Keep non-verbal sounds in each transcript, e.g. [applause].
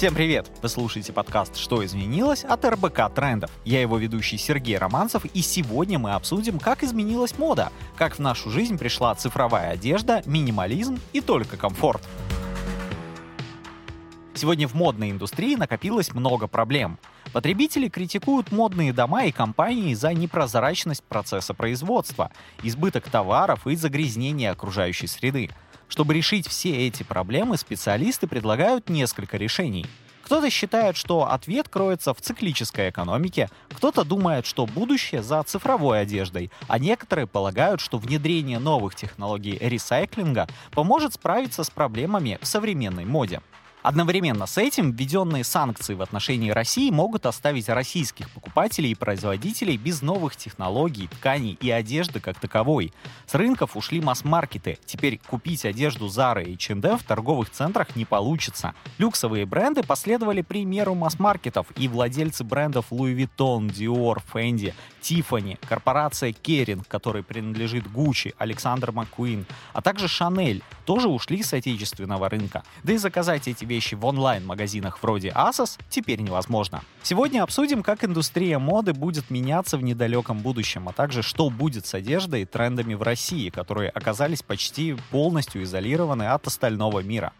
Всем привет! Вы слушаете подкаст «Что изменилось?» от РБК Трендов. Я его ведущий Сергей Романцев, и сегодня мы обсудим, как изменилась мода, как в нашу жизнь пришла цифровая одежда, минимализм и только комфорт. Сегодня в модной индустрии накопилось много проблем. Потребители критикуют модные дома и компании за непрозрачность процесса производства, избыток товаров и загрязнение окружающей среды. Чтобы решить все эти проблемы, специалисты предлагают несколько решений. Кто-то считает, что ответ кроется в циклической экономике, кто-то думает, что будущее за цифровой одеждой, а некоторые полагают, что внедрение новых технологий ресайклинга поможет справиться с проблемами в современной моде. Одновременно с этим введенные санкции в отношении России могут оставить российских покупателей и производителей без новых технологий, тканей и одежды как таковой. С рынков ушли масс-маркеты. Теперь купить одежду Zara и H&M в торговых центрах не получится. Люксовые бренды последовали примеру масс-маркетов, и владельцы брендов Louis Vuitton, Dior, Fendi, Tiffany, корпорация Kering, которой принадлежит Gucci, Александр Маккуин, а также Chanel, тоже ушли с отечественного рынка. Да и заказать эти вещи в онлайн-магазинах вроде Asos теперь невозможно. Сегодня обсудим, как индустрия моды будет меняться в недалеком будущем, а также что будет с одеждой и трендами в России, которые оказались почти полностью изолированы от остального мира.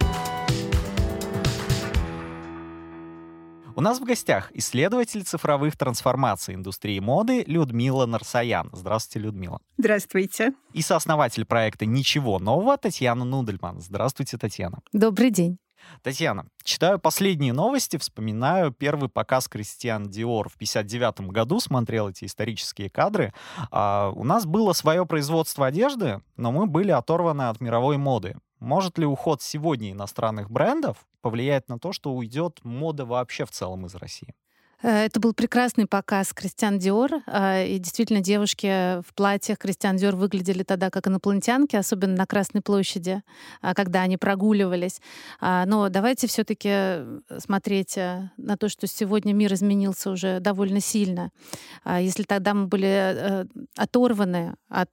У нас в гостях исследователь цифровых трансформаций индустрии моды Людмила Нарсаян. Здравствуйте, Людмила. Здравствуйте. И сооснователь проекта «Ничего нового» Татьяна Нудельман. Здравствуйте, Татьяна. Добрый день. Татьяна, читаю последние новости, вспоминаю первый показ Кристиан Диор в 59 году, смотрел эти исторические кадры. А, у нас было свое производство одежды, но мы были оторваны от мировой моды. Может ли уход сегодня иностранных брендов повлиять на то, что уйдет мода вообще в целом из России? Э, это был прекрасный показ Кристиан Диор. Э, и действительно, девушки в платьях Кристиан Диор выглядели тогда как инопланетянки, особенно на Красной площади, э, когда они прогуливались. Но давайте все таки смотреть на то, что сегодня мир изменился уже довольно сильно. Если тогда мы были оторваны от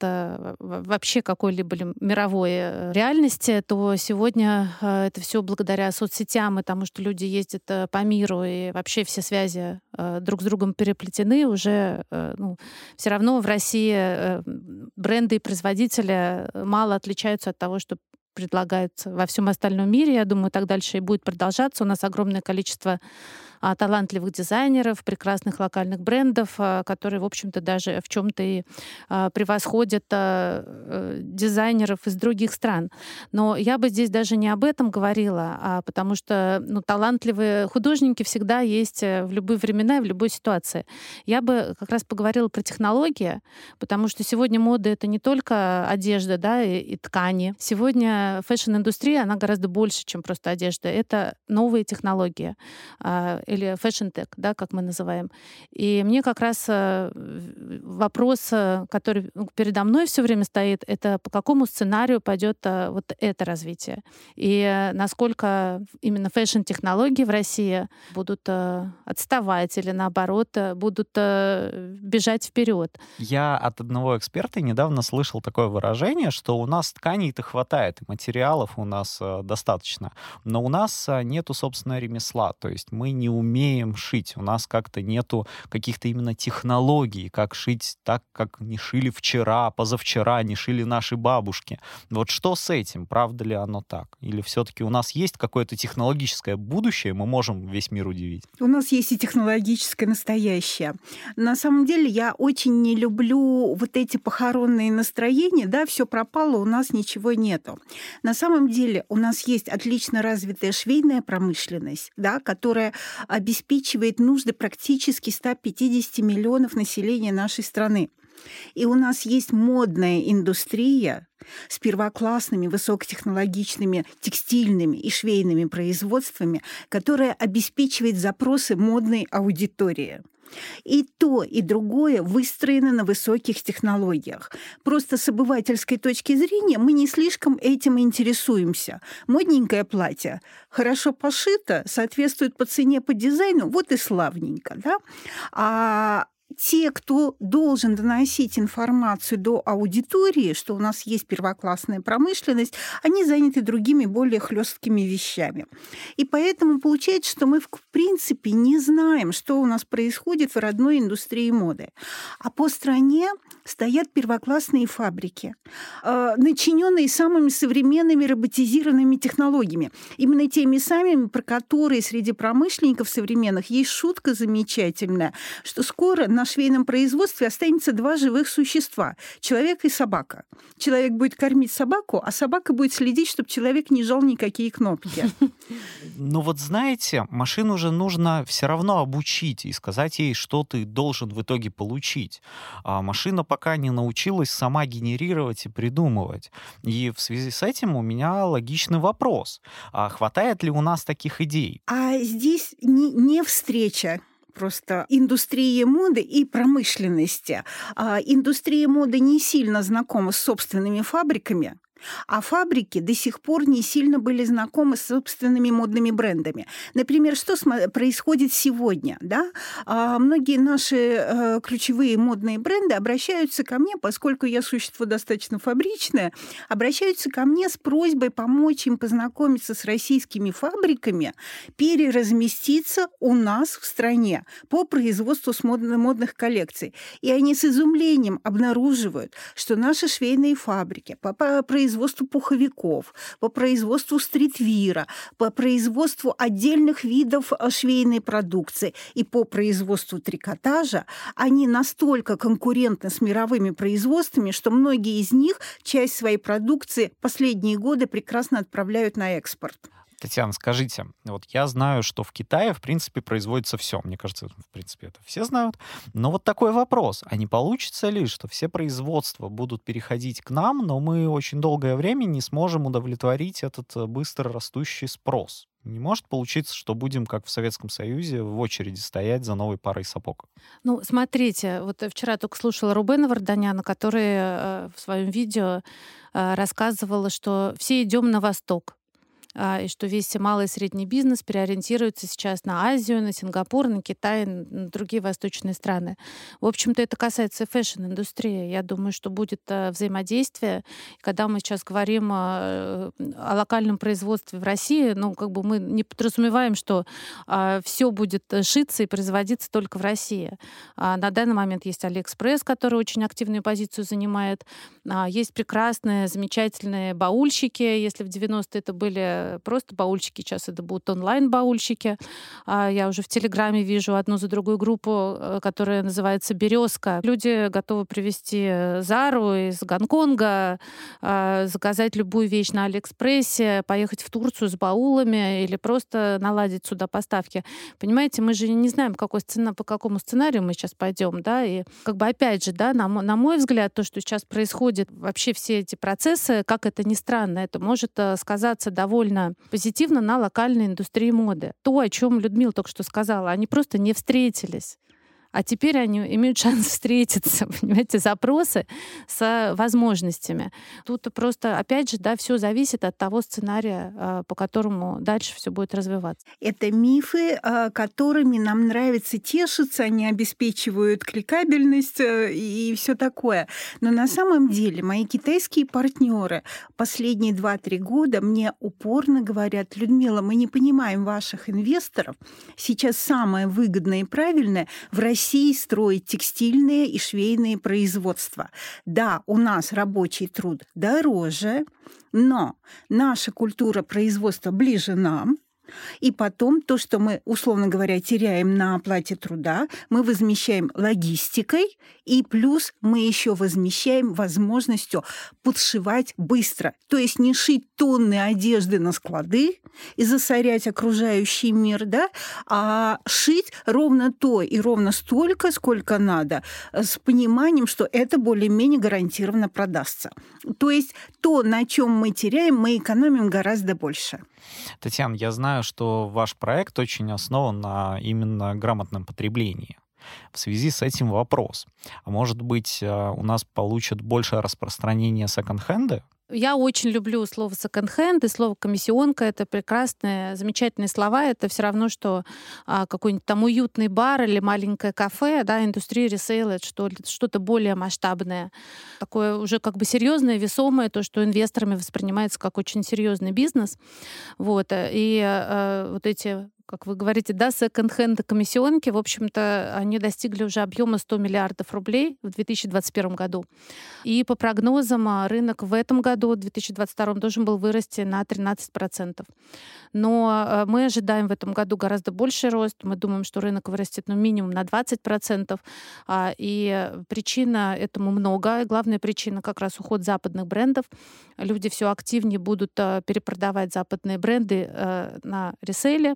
вообще какой-либо мировой реальности, то сегодня это все благодаря соцсетям и тому, что люди ездят по миру, и вообще все связи Э, друг с другом переплетены, уже э, ну, все равно в России э, бренды и производители мало отличаются от того, что предлагаются во всем остальном мире. Я думаю, так дальше и будет продолжаться. У нас огромное количество талантливых дизайнеров, прекрасных локальных брендов, а, которые, в общем-то, даже в чем-то и а, превосходят э, дизайнеров из других стран. Но я бы здесь даже не об этом говорила, потому что ну, талантливые художники всегда есть э, в любые времена и в любой ситуации. Я бы как раз поговорила про технологии, потому что сегодня мода — это не только одежда да, и, и ткани. Сегодня фэшн-индустрия, она гораздо больше, чем просто одежда. Это новые технологии или tech, да, как мы называем. И мне как раз э, вопрос, э, который передо мной все время стоит, это по какому сценарию пойдет э, вот это развитие. И насколько именно фэшн-технологии в России будут отставать или наоборот будут бежать вперед. Я от одного эксперта недавно слышал такое выражение, что у нас тканей-то хватает, материалов у нас достаточно, но у нас нету, собственно, ремесла, то есть мы не умеем шить. У нас как-то нету каких-то именно технологий, как шить так, как не шили вчера, позавчера, не шили наши бабушки. Вот что с этим? Правда ли оно так? Или все-таки у нас есть какое-то технологическое будущее, мы можем весь мир удивить? У нас есть и технологическое настоящее. На самом деле я очень не люблю вот эти похоронные настроения, да, все пропало, у нас ничего нету. На самом деле у нас есть отлично развитая швейная промышленность, да, которая обеспечивает нужды практически 150 миллионов населения нашей страны. И у нас есть модная индустрия с первоклассными высокотехнологичными текстильными и швейными производствами, которая обеспечивает запросы модной аудитории. И то, и другое выстроено на высоких технологиях. Просто с обывательской точки зрения мы не слишком этим интересуемся. Модненькое платье, хорошо пошито, соответствует по цене, по дизайну, вот и славненько. Да? А те, кто должен доносить информацию до аудитории, что у нас есть первоклассная промышленность, они заняты другими более хлесткими вещами. И поэтому получается, что мы в принципе не знаем, что у нас происходит в родной индустрии моды. А по стране стоят первоклассные фабрики, э, начиненные самыми современными роботизированными технологиями. Именно теми самыми, про которые среди промышленников современных есть шутка замечательная, что скоро на швейном производстве останется два живых существа – человек и собака. Человек будет кормить собаку, а собака будет следить, чтобы человек не жал никакие кнопки. [laughs] Ну вот знаете, машину же нужно все равно обучить и сказать ей, что ты должен в итоге получить. А машина пока не научилась сама генерировать и придумывать. И в связи с этим у меня логичный вопрос. А хватает ли у нас таких идей? А здесь не, не встреча просто индустрии моды и промышленности. А индустрия моды не сильно знакома с собственными фабриками, а фабрики до сих пор не сильно были знакомы с собственными модными брендами. Например, что происходит сегодня? Да? А многие наши э, ключевые модные бренды обращаются ко мне, поскольку я существо достаточно фабричное, обращаются ко мне с просьбой помочь им познакомиться с российскими фабриками, переразместиться у нас в стране по производству модных коллекций. И они с изумлением обнаруживают, что наши швейные фабрики по производству производству пуховиков, по производству стритвира, по производству отдельных видов э, швейной продукции и по производству трикотажа, они настолько конкурентны с мировыми производствами, что многие из них часть своей продукции последние годы прекрасно отправляют на экспорт. Татьяна, скажите, вот я знаю, что в Китае, в принципе, производится все. Мне кажется, в принципе, это все знают. Но вот такой вопрос. А не получится ли, что все производства будут переходить к нам, но мы очень долгое время не сможем удовлетворить этот э, быстро растущий спрос? Не может получиться, что будем, как в Советском Союзе, в очереди стоять за новой парой сапог? Ну, смотрите, вот вчера только слушала Рубена Варданяна, который э, в своем видео э, рассказывала, что все идем на восток. А, и что весь малый и средний бизнес переориентируется сейчас на Азию, на Сингапур, на Китай, на другие восточные страны. В общем-то, это касается фэшн-индустрии. Я думаю, что будет э, взаимодействие. Когда мы сейчас говорим о, о локальном производстве в России, ну, как бы мы не подразумеваем, что а, все будет шиться и производиться только в России. А, на данный момент есть Алиэкспресс, который очень активную позицию занимает. А, есть прекрасные, замечательные баульщики. Если в 90-е это были просто баульщики, сейчас это будут онлайн-баульщики. А я уже в Телеграме вижу одну за другую группу, э, которая называется «Березка». Люди готовы привезти Зару из Гонконга, а, заказать любую вещь на Алиэкспрессе, поехать в Турцию с баулами или просто наладить сюда поставки. Понимаете, мы же не знаем, какой сцена, по какому сценарию мы сейчас пойдем, да, и как бы опять же, да, на, на мой взгляд, то, что сейчас происходит, вообще все эти процессы, как это ни странно, это может э, сказаться довольно довольно позитивно на локальной индустрии моды. То, о чем Людмила только что сказала, они просто не встретились а теперь они имеют шанс [laughs] встретиться, понимаете, запросы с возможностями. Тут просто, опять же, да, все зависит от того сценария, а, по которому дальше все будет развиваться. Это мифы, а, которыми нам нравится тешиться, они обеспечивают кликабельность э, и все такое. Но на самом деле мои китайские партнеры последние 2-3 года мне упорно говорят, Людмила, мы не понимаем ваших инвесторов. Сейчас самое выгодное и правильное в России России строить текстильные и швейные производства. Да, у нас рабочий труд дороже, но наша культура производства ближе нам, и потом то, что мы, условно говоря, теряем на оплате труда, мы возмещаем логистикой, и плюс мы еще возмещаем возможностью подшивать быстро. То есть не шить тонны одежды на склады и засорять окружающий мир, да, а шить ровно то и ровно столько, сколько надо, с пониманием, что это более-менее гарантированно продастся. То есть то, на чем мы теряем, мы экономим гораздо больше. Татьяна, я знаю, что ваш проект очень основан на именно грамотном потреблении. В связи с этим вопрос. А может быть, э, у нас получат большее распространение секонд-хенда? Я очень люблю слово секонд-хенд и слово комиссионка. Это прекрасные, замечательные слова. Это все равно, что а, какой-нибудь там уютный бар или маленькое кафе, да, индустрия ресейла, что, что-то более масштабное. Такое уже как бы серьезное, весомое, то, что инвесторами воспринимается как очень серьезный бизнес. Вот. И э, вот эти как вы говорите, да, секонд-хенд комиссионки, в общем-то, они достигли уже объема 100 миллиардов рублей в 2021 году. И по прогнозам а, рынок в этом году, в 2022, должен был вырасти на 13%. Но а, мы ожидаем в этом году гораздо больший рост. Мы думаем, что рынок вырастет ну, минимум на 20%. А, и причина этому много. главная причина как раз уход западных брендов. Люди все активнее будут перепродавать западные бренды на ресейле.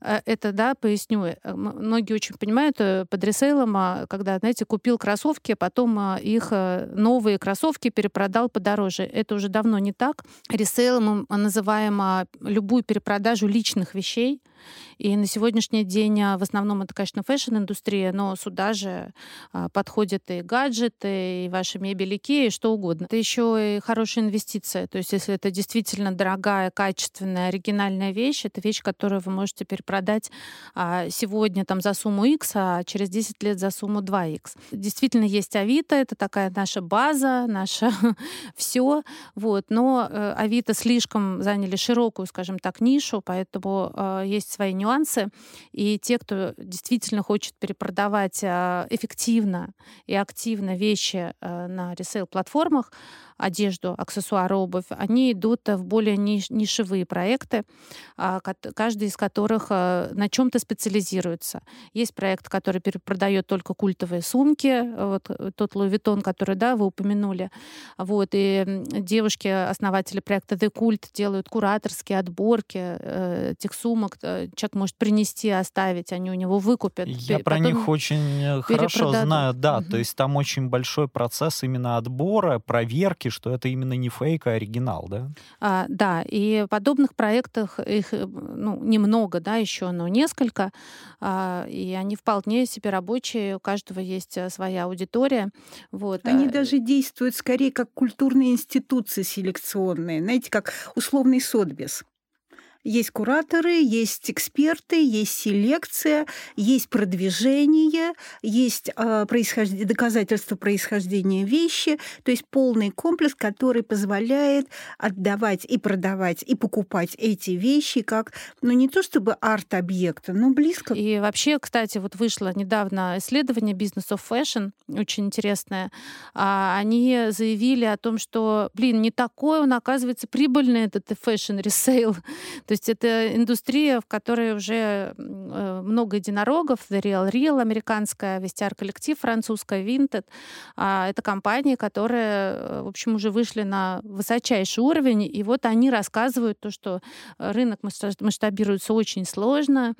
Э, это, да, поясню, э, многие очень понимают э, под ресейлом, а, когда, знаете, купил кроссовки, а потом а, их новые кроссовки перепродал подороже. Это уже давно не так. Ресейлом мы называем любую перепродажу личных вещей, и на сегодняшний день а, в основном это, конечно, фэшн-индустрия, но сюда же а, подходят и гаджеты, и ваши мебель и что угодно. Это еще и хорошая инвестиция. То есть если это действительно дорогая, качественная, оригинальная вещь, это вещь, которую вы можете перепродать а, сегодня там за сумму X, а через 10 лет за сумму 2X. Действительно есть Авито, это такая наша база, наша [laughs] все. Вот. Но э, Авито слишком заняли широкую, скажем так, нишу, поэтому э, есть свои нюансы. И те, кто действительно хочет перепродавать а, эффективно и активно вещи э, на ресейл-платформах, одежду, аксессуары, обувь, они идут в более нишевые проекты, а, каждый из которых а, на чем-то специализируется. Есть проект, который перепродает только культовые сумки, вот тот Louis Vuitton, который, да, вы упомянули. Вот, и девушки, основатели проекта The Cult, делают кураторские отборки э, этих сумок. Э, человек может принести, оставить, они у него выкупят. Я про них очень э, хорошо знаю, да. Угу. То есть там очень большой процесс именно отбора, проверки, что это именно не фейк, а оригинал, да? А, да, и подобных проектах их э, ну, немного, да, еще, но несколько, а, и они вполне себе рабочие, у каждого есть э, своя аудитория. Вот. Они а, даже действуют скорее как культурные институции селекционные, знаете, как условный сотбис. Есть кураторы, есть эксперты, есть селекция, есть продвижение, есть э, происхож... доказательства происхождения вещи, то есть полный комплекс, который позволяет отдавать и продавать и покупать эти вещи как, ну не то чтобы арт-объекта, но близко. И вообще, кстати, вот вышло недавно исследование of Fashion, очень интересное. А, они заявили о том, что, блин, не такой он, оказывается, прибыльный этот resale. [laughs] То есть это индустрия, в которой уже э, много единорогов, The Real Real американская, Вестяр коллектив французская, Vinted. А, это компании, которые, э, в общем, уже вышли на высочайший уровень, и вот они рассказывают то, что рынок масштабируется очень сложно,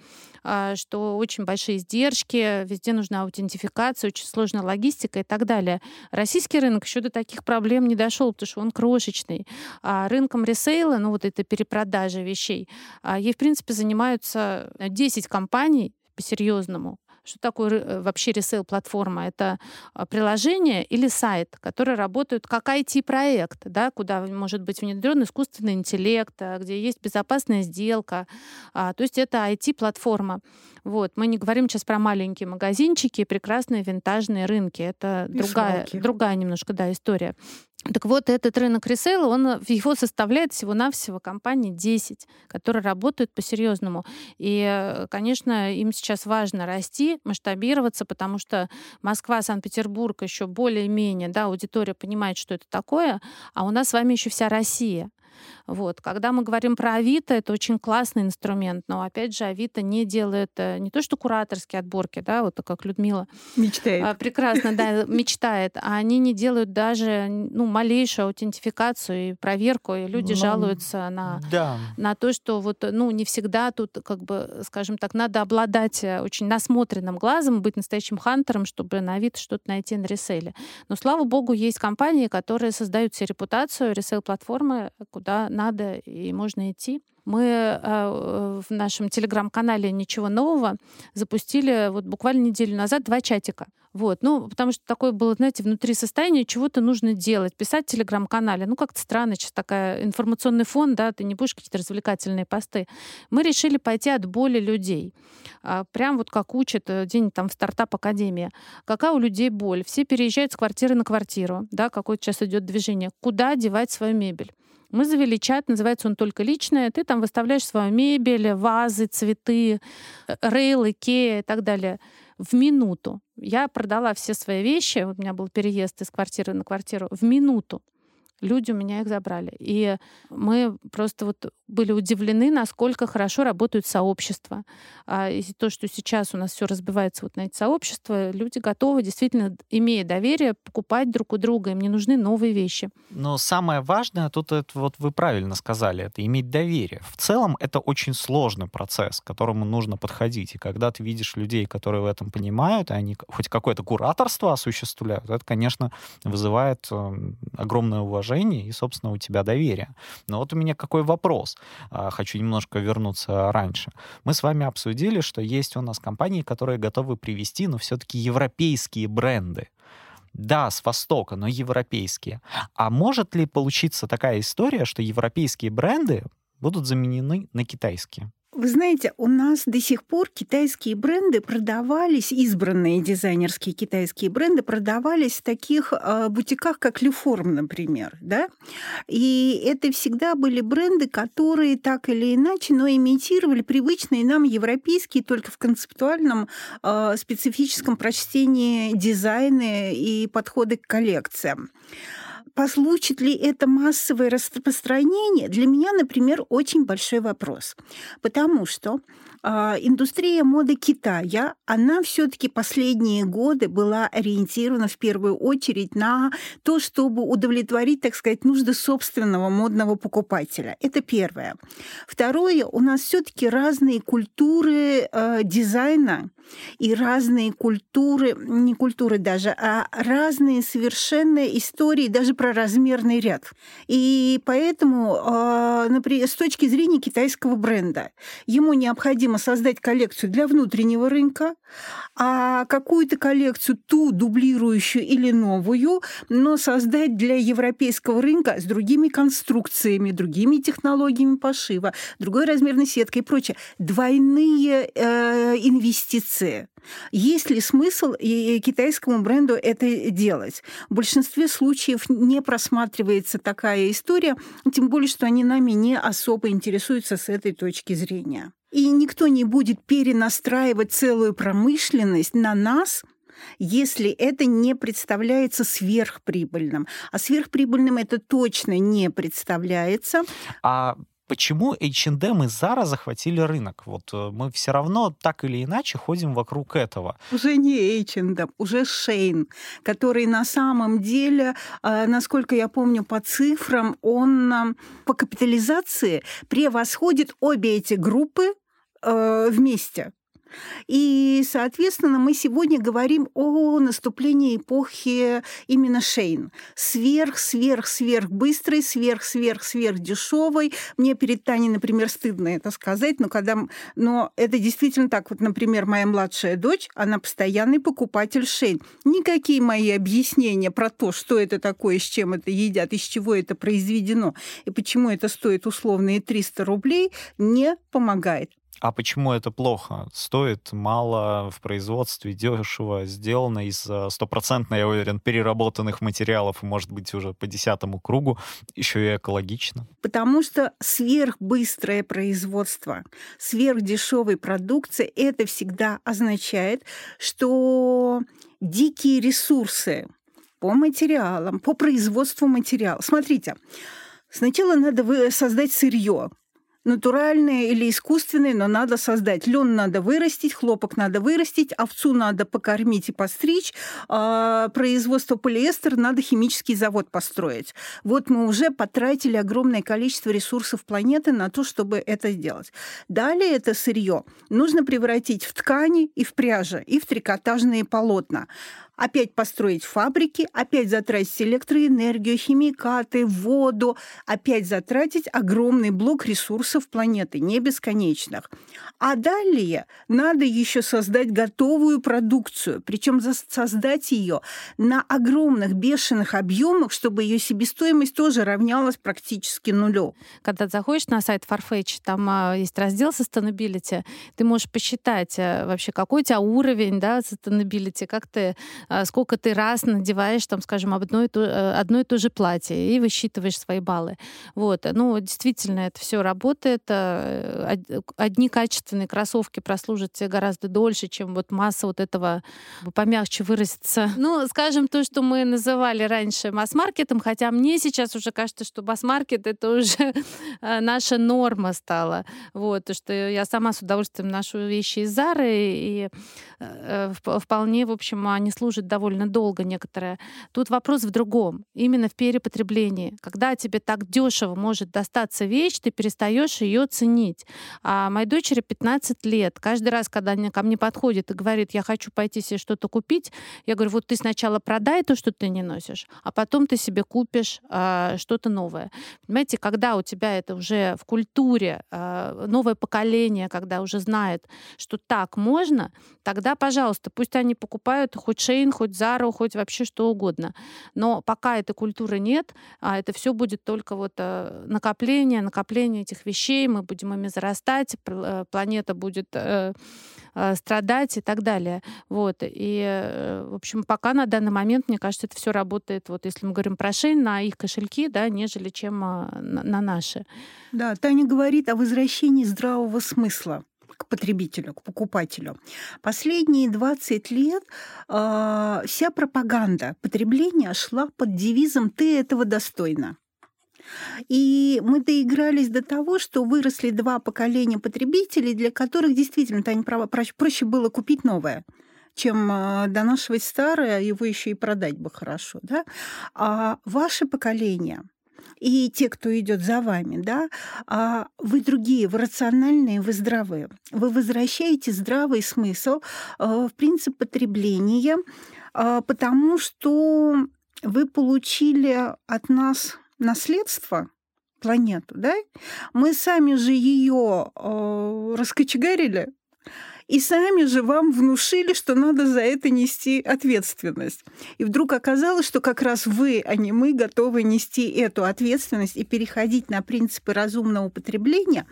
а, что очень большие издержки, везде нужна аутентификация, очень сложная логистика и так далее. Российский рынок еще до таких проблем не дошел, потому что он крошечный. А рынком ресейла, ну вот это перепродажа вещей, а, ей, в принципе, занимаются 10 э, компаний по-серьезному. Что такое э, вообще ресейл-платформа? Это а, приложение или сайт, которые работают как IT-проект, да, куда может быть внедрен искусственный интеллект, а, где есть безопасная сделка. То есть это IT-платформа. Вот. Мы не говорим сейчас про маленькие магазинчики, прекрасные винтажные рынки. Это другая, другая немножко да, история. Так вот, этот рынок ресейла, он, его составляет всего-навсего компании 10, которые работают по-серьезному. И, конечно, им сейчас важно расти, масштабироваться, потому что Москва, Санкт-Петербург еще более-менее, да, аудитория понимает, что это такое, а у нас с вами еще вся Россия. Вот. Когда мы говорим про Авито, это очень классный инструмент, но опять же Авито не делает э, не то что кураторские отборки, да, вот как Людмила мечтает, а, прекрасно, да, [laughs] мечтает, а они не делают даже ну малейшую аутентификацию и проверку, и люди ну, жалуются на да. на то, что вот ну не всегда тут как бы, скажем так, надо обладать э, очень насмотренным глазом, быть настоящим хантером, чтобы на Авито что-то найти на ресейле. Но слава богу, есть компании, которые создают себе репутацию, ресейл платформы, куда надо и можно идти. Мы э, в нашем телеграм-канале «Ничего нового» запустили вот буквально неделю назад два чатика. Вот, ну, потому что такое было, знаете, внутри состояния чего-то нужно делать, писать в телеграм-канале. Ну, как-то странно, сейчас такая информационный фон, да, ты не будешь какие-то развлекательные посты. Мы решили пойти от боли людей. А, прям вот как учат э, день там в стартап-академии. Какая у людей боль? Все переезжают с квартиры на квартиру, да, какое-то сейчас идет движение. Куда девать свою мебель? Мы завели чат, называется он «Только личное». Ты там выставляешь свою мебель, вазы, цветы, э, рейлы, Икея и так далее в минуту. Я продала все свои вещи, у меня был переезд из квартиры на квартиру, в минуту люди у меня их забрали. И мы просто вот были удивлены, насколько хорошо работают сообщества. А и то, что сейчас у нас все разбивается вот на эти сообщества, люди готовы, действительно, имея доверие, покупать друг у друга. Им не нужны новые вещи. Но самое важное, тут это вот вы правильно сказали, это иметь доверие. В целом это очень сложный процесс, к которому нужно подходить. И когда ты видишь людей, которые в этом понимают, и они хоть какое-то кураторство осуществляют, это, конечно, вызывает эм, огромное уважение уважение и, собственно, у тебя доверие. Но вот у меня какой вопрос. А, хочу немножко вернуться раньше. Мы с вами обсудили, что есть у нас компании, которые готовы привести, но все-таки европейские бренды. Да, с Востока, но европейские. А может ли получиться такая история, что европейские бренды будут заменены на китайские? Вы знаете, у нас до сих пор китайские бренды продавались, избранные дизайнерские китайские бренды продавались в таких э, бутиках, как Люформ, например, да? И это всегда были бренды, которые так или иначе, но имитировали привычные нам европейские, только в концептуальном э, специфическом прочтении дизайны и подходы к коллекциям. Получит ли это массовое распространение? Для меня, например, очень большой вопрос. Потому что индустрия моды Китая, она все-таки последние годы была ориентирована в первую очередь на то, чтобы удовлетворить, так сказать, нужды собственного модного покупателя. Это первое. Второе, у нас все-таки разные культуры э, дизайна и разные культуры, не культуры даже, а разные совершенно истории даже про размерный ряд. И поэтому, э, например, с точки зрения китайского бренда, ему необходимо необходимо создать коллекцию для внутреннего рынка, а какую-то коллекцию, ту дублирующую или новую, но создать для европейского рынка с другими конструкциями, другими технологиями пошива, другой размерной сеткой и прочее. Двойные э, инвестиции. Есть ли смысл и китайскому бренду это делать? В большинстве случаев не просматривается такая история, тем более, что они нами не особо интересуются с этой точки зрения. И никто не будет перенастраивать целую промышленность на нас, если это не представляется сверхприбыльным. А сверхприбыльным это точно не представляется. А почему H&M и Zara захватили рынок? Вот э, мы все равно так или иначе ходим вокруг этого. Уже не H&M, уже Shane, который на самом деле, э, насколько я помню по цифрам, он э, по капитализации превосходит обе эти группы вместе. И, соответственно, мы сегодня говорим о наступлении эпохи именно Шейн. Сверх, сверх, сверх быстрый, сверх, сверх, сверх дешевый. Мне перед Таней, например, стыдно это сказать, но когда... Но это действительно так. Вот, например, моя младшая дочь, она постоянный покупатель Шейн. Никакие мои объяснения про то, что это такое, с чем это едят, из чего это произведено и почему это стоит условные 300 рублей, не помогает. А почему это плохо? Стоит мало в производстве, дешево сделано из э, стопроцентно, я уверен, переработанных материалов, может быть, уже по десятому кругу, еще и экологично. Потому что сверхбыстрое производство, сверхдешевой продукции, это всегда означает, что дикие ресурсы по материалам, по производству материала. Смотрите, Сначала надо создать сырье, натуральные или искусственные, но надо создать. Лен надо вырастить, хлопок надо вырастить, овцу надо покормить и постричь, а производство полиэстера надо химический завод построить. Вот мы уже потратили огромное количество ресурсов планеты на то, чтобы это сделать. Далее это сырье нужно превратить в ткани и в пряжи, и в трикотажные полотна. Опять построить фабрики, опять затратить электроэнергию, химикаты, воду, опять затратить огромный блок ресурсов планеты, не бесконечных. А далее надо еще создать готовую продукцию, причем создать ее на огромных бешеных объемах, чтобы ее себестоимость тоже равнялась практически нулю. Когда заходишь на сайт Farfetch, там а, есть раздел sustainability, ты можешь посчитать а, вообще, какой у тебя уровень да, sustainability, как ты сколько ты раз надеваешь, там, скажем, одно и то, э, одно и то же платье, и высчитываешь свои баллы. Вот. Ну, действительно, это все работает. Э, одни качественные кроссовки прослужат тебе гораздо дольше, чем вот масса вот этого, помягче выразиться. Ну, скажем, то, что мы называли раньше масс-маркетом, хотя мне сейчас уже кажется, что масс-маркет — это уже [laughs] э, наша норма стала. Вот, то, что я сама с удовольствием ношу вещи из Зары, и вполне, в общем, они служат служит довольно долго некоторое. Тут вопрос в другом, именно в перепотреблении. Когда тебе так дешево может достаться вещь, ты перестаешь ее ценить. А моей дочери 15 лет. Каждый раз, когда она ко мне подходит и говорит, я хочу пойти себе что-то купить, я говорю, вот ты сначала продай то, что ты не носишь, а потом ты себе купишь а, что-то новое. Понимаете, когда у тебя это уже в культуре, а, новое поколение, когда уже знает, что так можно, тогда, пожалуйста, пусть они покупают хоть Шейн, Shein, хоть Zara, хоть вообще что угодно. Но пока этой культуры нет, а это все будет только вот э, накопление, накопление этих вещей, мы будем ими зарастать, э, планета будет э, страдать и так далее. Вот. И, в общем, пока на данный момент, мне кажется, это все работает, вот если мы говорим про Шейн, на их кошельки, да, нежели чем на наши. Да, Таня говорит о возвращении здравого смысла к потребителю, к покупателю. Последние 20 лет э, вся пропаганда потребления шла под девизом «ты этого достойна». И мы доигрались до того, что выросли два поколения потребителей, для которых действительно, Таня права, проще было купить новое чем а, донашивать старое, его еще и продать бы хорошо. Да? А ваше поколение – и те, кто идет за вами, да, а вы другие, вы рациональные, вы здравые. Вы возвращаете здравый смысл э, в принцип потребления, э, потому что вы получили от нас наследство, планету, да? Мы сами же ее э, раскочегарили, и сами же вам внушили, что надо за это нести ответственность. И вдруг оказалось, что как раз вы, а не мы, готовы нести эту ответственность и переходить на принципы разумного потребления,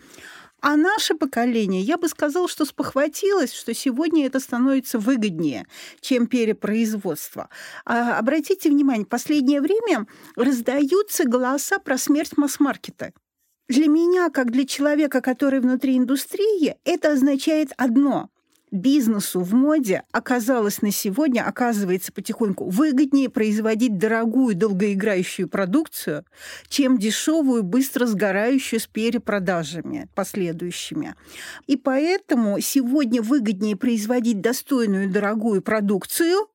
а наше поколение, я бы сказала, что спохватилось, что сегодня это становится выгоднее, чем перепроизводство. А, обратите внимание, в последнее время раздаются голоса про смерть масс-маркета. Для меня, как для человека, который внутри индустрии, это означает одно бизнесу в моде оказалось на сегодня, оказывается потихоньку выгоднее производить дорогую, долгоиграющую продукцию, чем дешевую, быстро сгорающую с перепродажами последующими. И поэтому сегодня выгоднее производить достойную, дорогую продукцию,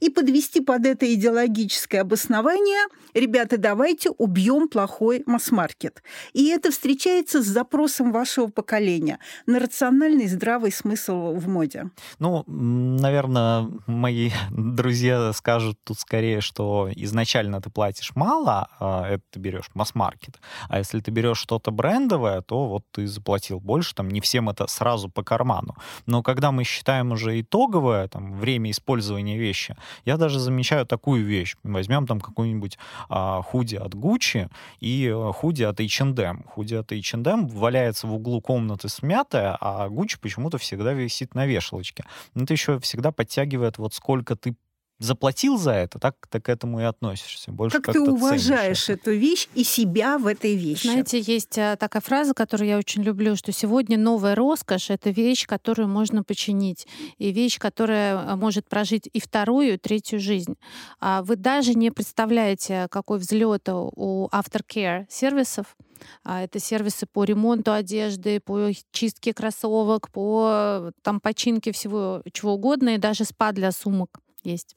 и подвести под это идеологическое обоснование, ребята, давайте убьем плохой масс-маркет. И это встречается с запросом вашего поколения на рациональный здравый смысл в моде. Ну, наверное, мои друзья скажут тут скорее, что изначально ты платишь мало, а это ты берешь масс-маркет. А если ты берешь что-то брендовое, то вот ты заплатил больше, там не всем это сразу по карману. Но когда мы считаем уже итоговое там, время использования вещи, вещи. Я даже замечаю такую вещь. Возьмем там какую-нибудь а, худи от Gucci и а, худи от H&M. Худи от H&M валяется в углу комнаты смятая, а Gucci почему-то всегда висит на вешалочке. Это еще всегда подтягивает вот сколько ты заплатил за это, так ты к этому и относишься. Больше как ты уважаешь эту вещь и себя в этой вещи. Знаете, есть а, такая фраза, которую я очень люблю, что сегодня новая роскошь — это вещь, которую можно починить, и вещь, которая а, может прожить и вторую, и третью жизнь. А вы даже не представляете, какой взлет у Aftercare сервисов, это сервисы по ремонту одежды, по чистке кроссовок, по там починке всего чего угодно, и даже спа для сумок есть.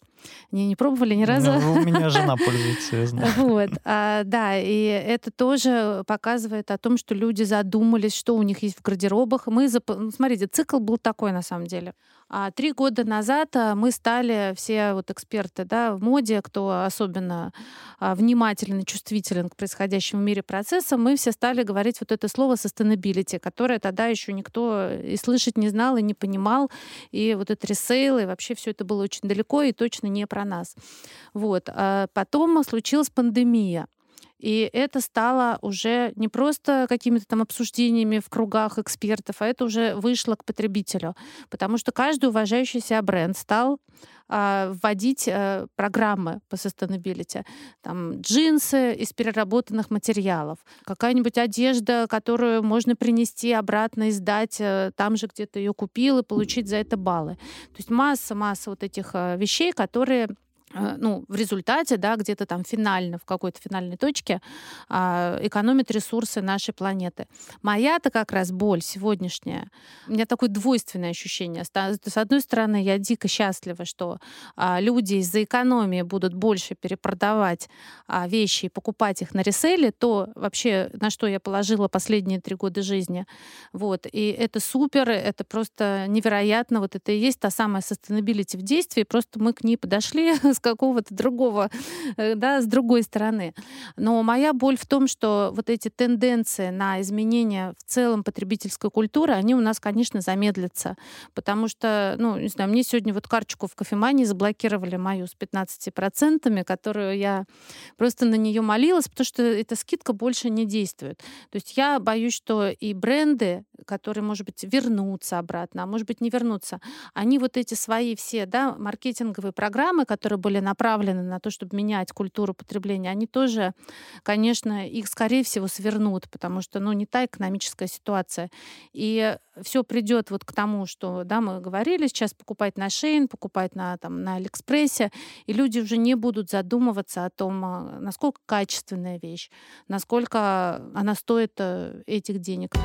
Не, не пробовали ни разу? Ну, у меня [laughs] жена пользуется, я знаю. Вот, а, да, и это тоже показывает о том, что люди задумались, что у них есть в гардеробах. Мы, зап... Ну, смотрите, цикл был такой на самом деле. А три года назад а, мы стали все вот эксперты да, в моде, кто особенно а, внимателен и чувствителен к происходящему в мире процессам, мы все стали говорить вот это слово sustainability, которое тогда еще никто и слышать не знал, и не понимал. И вот это ресейл, и вообще все это было очень далеко и точно не про нас. Вот. А потом случилась пандемия. И это стало уже не просто какими-то там обсуждениями в кругах экспертов, а это уже вышло к потребителю. Потому что каждый уважающий себя бренд стал а, вводить а, программы по sustainability. Там джинсы из переработанных материалов, какая-нибудь одежда, которую можно принести обратно и сдать а, там же, где ты ее купил, и получить за это баллы. То есть масса-масса вот этих а, вещей, которые ну, в результате, да, где-то там финально, в какой-то финальной точке а, экономит ресурсы нашей планеты. Моя-то как раз боль сегодняшняя, у меня такое двойственное ощущение. С одной стороны, я дико счастлива, что а, люди из-за экономии будут больше перепродавать а, вещи и покупать их на реселе, то вообще, на что я положила последние три года жизни. Вот. И это супер, это просто невероятно. Вот это и есть та самая sustainability в действии, просто мы к ней подошли [laughs] с какого-то другого, э, да, с другой стороны. Но моя боль в том, что вот эти тенденции на изменения в целом потребительской культуры, они у нас, конечно, замедлятся. Потому что, ну, не знаю, мне сегодня вот карточку в кофемании заблокировали мою с 15%, которую я просто на нее молилась, потому что эта скидка больше не действует. То есть я боюсь, что и бренды, которые, может быть, вернутся обратно, а может быть, не вернутся, они вот эти свои все, да, маркетинговые программы, которые были направлены на то, чтобы менять культуру потребления, они тоже, конечно, их, скорее всего, свернут, потому что, ну, не та экономическая ситуация. И все придет вот к тому, что, да, мы говорили, сейчас покупать на Шейн, покупать на, там, на Алиэкспрессе, и люди уже не будут задумываться о том, а, насколько качественная вещь, насколько она стоит э, этих денег.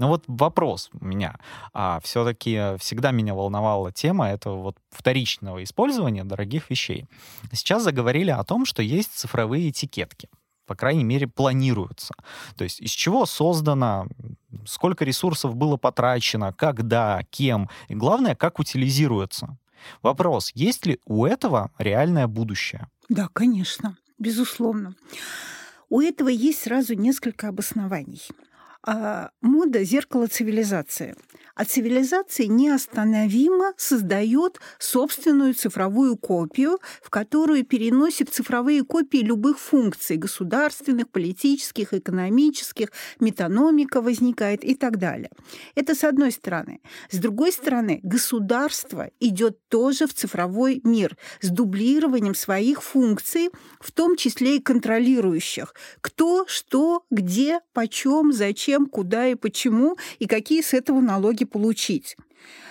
Но вот вопрос у меня. А, все-таки всегда меня волновала тема этого вот вторичного использования дорогих вещей. Сейчас заговорили о том, что есть цифровые этикетки по крайней мере, планируются. То есть из чего создано, сколько ресурсов было потрачено, когда, кем, и главное, как утилизируется. Вопрос, есть ли у этого реальное будущее? Да, конечно, безусловно. У этого есть сразу несколько обоснований. А, мода – зеркало цивилизации. А цивилизация неостановимо создает собственную цифровую копию, в которую переносит цифровые копии любых функций – государственных, политических, экономических, метаномика возникает и так далее. Это с одной стороны. С другой стороны, государство идет тоже в цифровой мир с дублированием своих функций, в том числе и контролирующих. Кто, что, где, почем, зачем, зачем, куда и почему, и какие с этого налоги получить.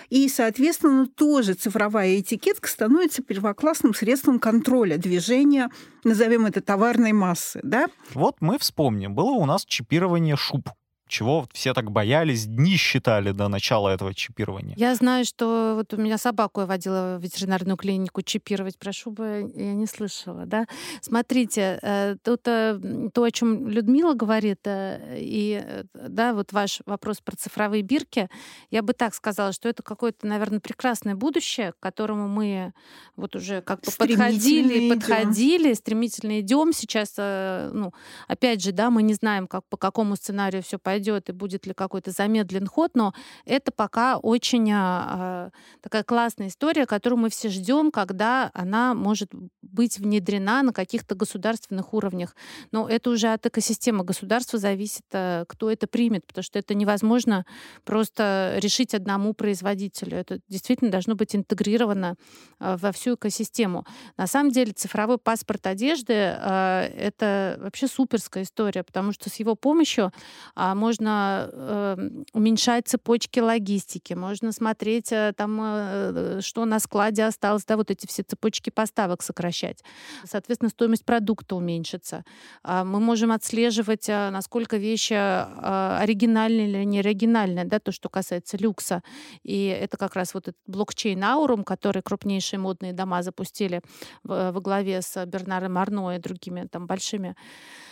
И, соответственно, тоже цифровая этикетка становится первоклассным средством контроля движения, назовем это товарной массы. Да? Вот мы вспомним, было у нас чипирование шуб чего все так боялись, дни считали до начала этого чипирования. Я знаю, что вот у меня собаку я водила в ветеринарную клинику чипировать, прошу бы, я не слышала, да. Смотрите, э, тут э, то, о чем Людмила говорит, э, и, да, вот ваш вопрос про цифровые бирки, я бы так сказала, что это какое-то, наверное, прекрасное будущее, к которому мы вот уже как бы подходили, идем. подходили, стремительно идем. Сейчас, ну, опять же, да, мы не знаем, как, по какому сценарию все пойдет, произойдет и будет ли какой-то замедлен ход, но это пока очень а, такая классная история, которую мы все ждем, когда она может быть внедрена на каких-то государственных уровнях. Но это уже от экосистемы государства зависит, а, кто это примет, потому что это невозможно просто решить одному производителю. Это действительно должно быть интегрировано во всю экосистему. На самом деле цифровой паспорт одежды это вообще суперская история, потому что с его помощью можно можно э, уменьшать цепочки логистики, можно смотреть э, там, э, что на складе осталось, да, вот эти все цепочки поставок сокращать. Соответственно, стоимость продукта уменьшится. Э, мы можем отслеживать, э, насколько вещи э, оригинальные или не оригинальные, да, то, что касается люкса. И это как раз вот этот блокчейн Аурум, который крупнейшие модные дома запустили во главе с Бернаром Арно и другими там большими а,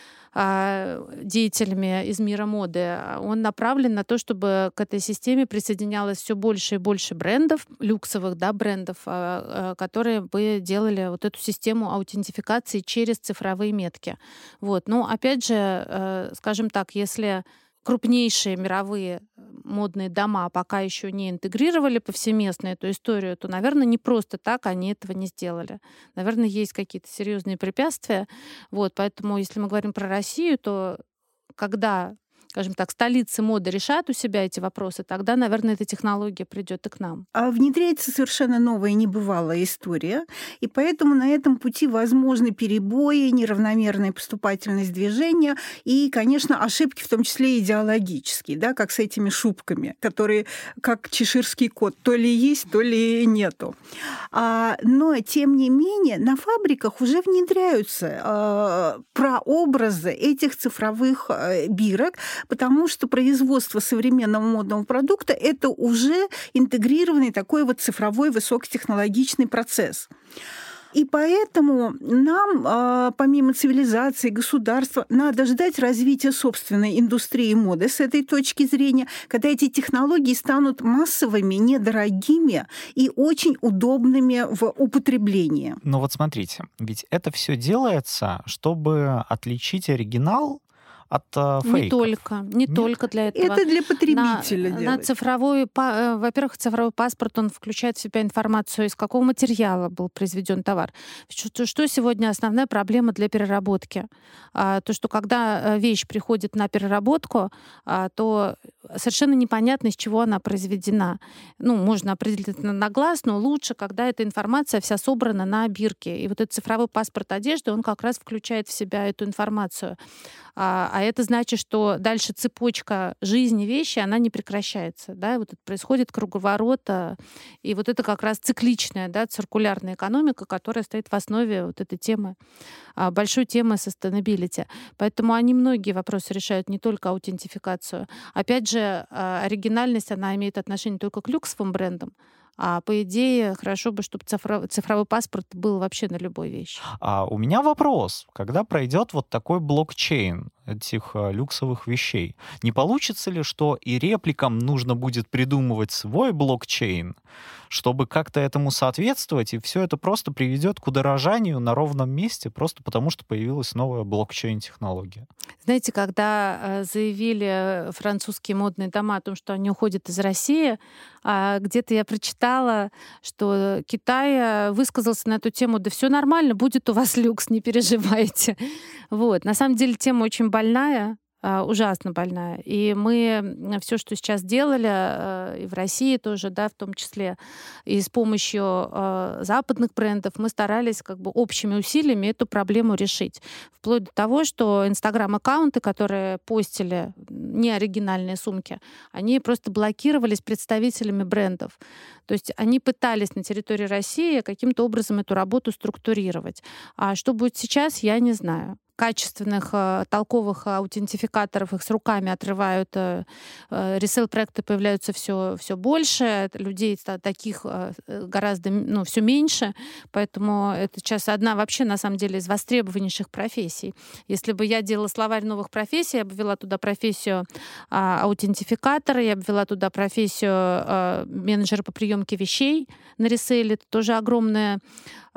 деятелями из мира моды, он направлен на то, чтобы к этой системе присоединялось все больше и больше брендов, люксовых да, брендов, а, а, которые бы делали вот эту систему аутентификации через цифровые метки. Вот. Но опять же, э, скажем так, если крупнейшие мировые э, модные дома пока еще не интегрировали повсеместно эту историю, то, наверное, не просто так они этого не сделали. Наверное, есть какие-то серьезные препятствия. Вот, поэтому, если мы говорим про Россию, то когда скажем так, столицы моды решат у себя эти вопросы, тогда, наверное, эта технология придет и к нам. А внедряется совершенно новая небывалая история, и поэтому на этом пути возможны перебои, неравномерная поступательность движения и, конечно, ошибки, в том числе идеологические, да, как с этими шубками, которые как чеширский кот, то ли есть, то ли нету. А, но, тем не менее, на фабриках уже внедряются а, прообразы этих цифровых а, бирок, потому что производство современного модного продукта – это уже интегрированный такой вот цифровой высокотехнологичный процесс. И поэтому нам, а, помимо цивилизации, государства, надо ждать развития собственной индустрии моды с этой точки зрения, когда эти технологии станут массовыми, недорогими и очень удобными в употреблении. Но вот смотрите, ведь это все делается, чтобы отличить оригинал от э, фейков. Не только, не Нет? только для этого. Это для потребителя. На, на цифровой, э, во-первых, цифровой паспорт, он включает в себя информацию, из какого материала был произведен товар. Что, что сегодня основная проблема для переработки? А, то, что когда э, вещь приходит на переработку, а, то совершенно непонятно, из чего она произведена. Ну, можно определить на глаз, но лучше, когда эта информация вся собрана на бирке. И вот этот цифровой паспорт одежды, он как раз включает в себя эту информацию. А, а это значит, что дальше цепочка жизни вещи, она не прекращается. Да? Вот это происходит круговорот, и вот это как раз цикличная, да, циркулярная экономика, которая стоит в основе вот этой темы, а, большой темы sustainability. Поэтому они многие вопросы решают, не только аутентификацию. Опять же, а, оригинальность, она имеет отношение только к люксовым брендам, а по идее, хорошо бы, чтобы цифровой, цифровой паспорт был вообще на любой вещи. А у меня вопрос. Когда пройдет вот такой блокчейн этих а, люксовых вещей, не получится ли, что и репликам нужно будет придумывать свой блокчейн, чтобы как-то этому соответствовать, и все это просто приведет к удорожанию на ровном месте, просто потому что появилась новая блокчейн-технология. Знаете, когда э, заявили французские модные дома о том, что они уходят из России, а, где-то я прочитала, что Китай э, высказался на эту тему, да все нормально, будет у вас люкс, не переживайте. [laughs] Вот. На самом деле тема очень больная, ужасно больная. И мы все, что сейчас делали, а, и в России тоже, да, в том числе, и с помощью а, западных брендов, мы старались как бы общими усилиями эту проблему решить. Вплоть до того, что инстаграм-аккаунты, которые постили неоригинальные сумки, они просто блокировались представителями брендов. То есть они пытались на территории России каким-то образом эту работу структурировать. А что будет сейчас, я не знаю качественных, э, толковых аутентификаторов, их с руками отрывают. Э, э, ресейл-проекты появляются все, все больше, людей таких гораздо ну, все меньше, поэтому это сейчас одна вообще, на самом деле, из востребованнейших профессий. Если бы я делала словарь новых профессий, я бы ввела туда профессию а, аутентификатора, я бы ввела туда профессию а, менеджера по приемке вещей на ресейле. Это тоже огромное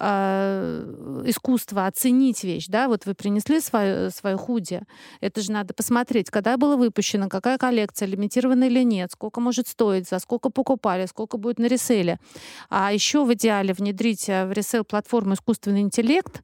а, искусство оценить вещь, да, вот вы принесли свое, свое худи, это же надо посмотреть, когда было выпущено, какая коллекция, лимитирована или нет, сколько может стоить, за сколько покупали, сколько будет на реселе. А еще в идеале внедрить э, в ресейл платформу искусственный интеллект,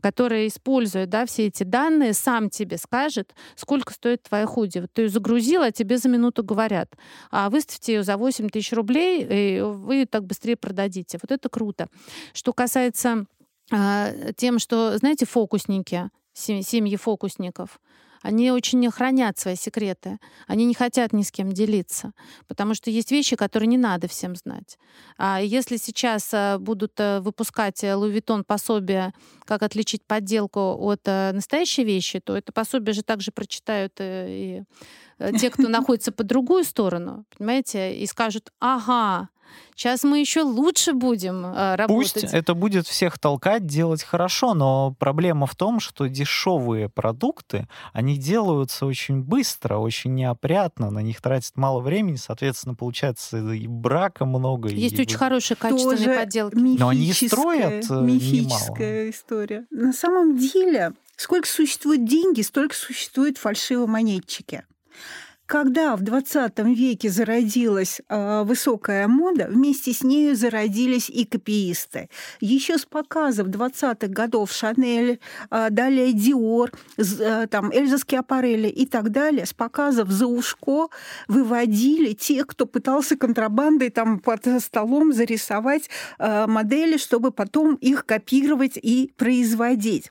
который использует да, все эти данные, сам тебе скажет, сколько стоит твоя худи. Вот ты ее загрузила, а тебе за минуту говорят, а выставьте ее за 8 тысяч рублей, и вы так быстрее продадите. Вот это круто. Что касается э, тем, что, знаете, фокусники, семьи фокусников, они очень хранят свои секреты. Они не хотят ни с кем делиться, потому что есть вещи, которые не надо всем знать. А если сейчас э, будут э, выпускать Louis Vuitton пособие, как отличить подделку от настоящей вещи, то это пособие же также прочитают и те, кто [laughs] находится по другую сторону, понимаете, и скажут, ага, Сейчас мы еще лучше будем э, работать. Пусть это будет всех толкать, делать хорошо, но проблема в том, что дешевые продукты, они делаются очень быстро, очень неопрятно, на них тратят мало времени, соответственно, получается и брака много. Есть и... очень хорошие качественные Тоже подделки. Но они строят э, мифическая немало. история. На самом деле, сколько существует деньги, столько существует фальшивомонетчики. Когда в 20 веке зародилась э, высокая мода, вместе с нею зародились и копиисты. Еще с показов 20-х годов Шанель, э, далее Диор, э, там, Эльза Скиапарелли и так далее, с показов за ушко выводили тех, кто пытался контрабандой там под столом зарисовать э, модели, чтобы потом их копировать и производить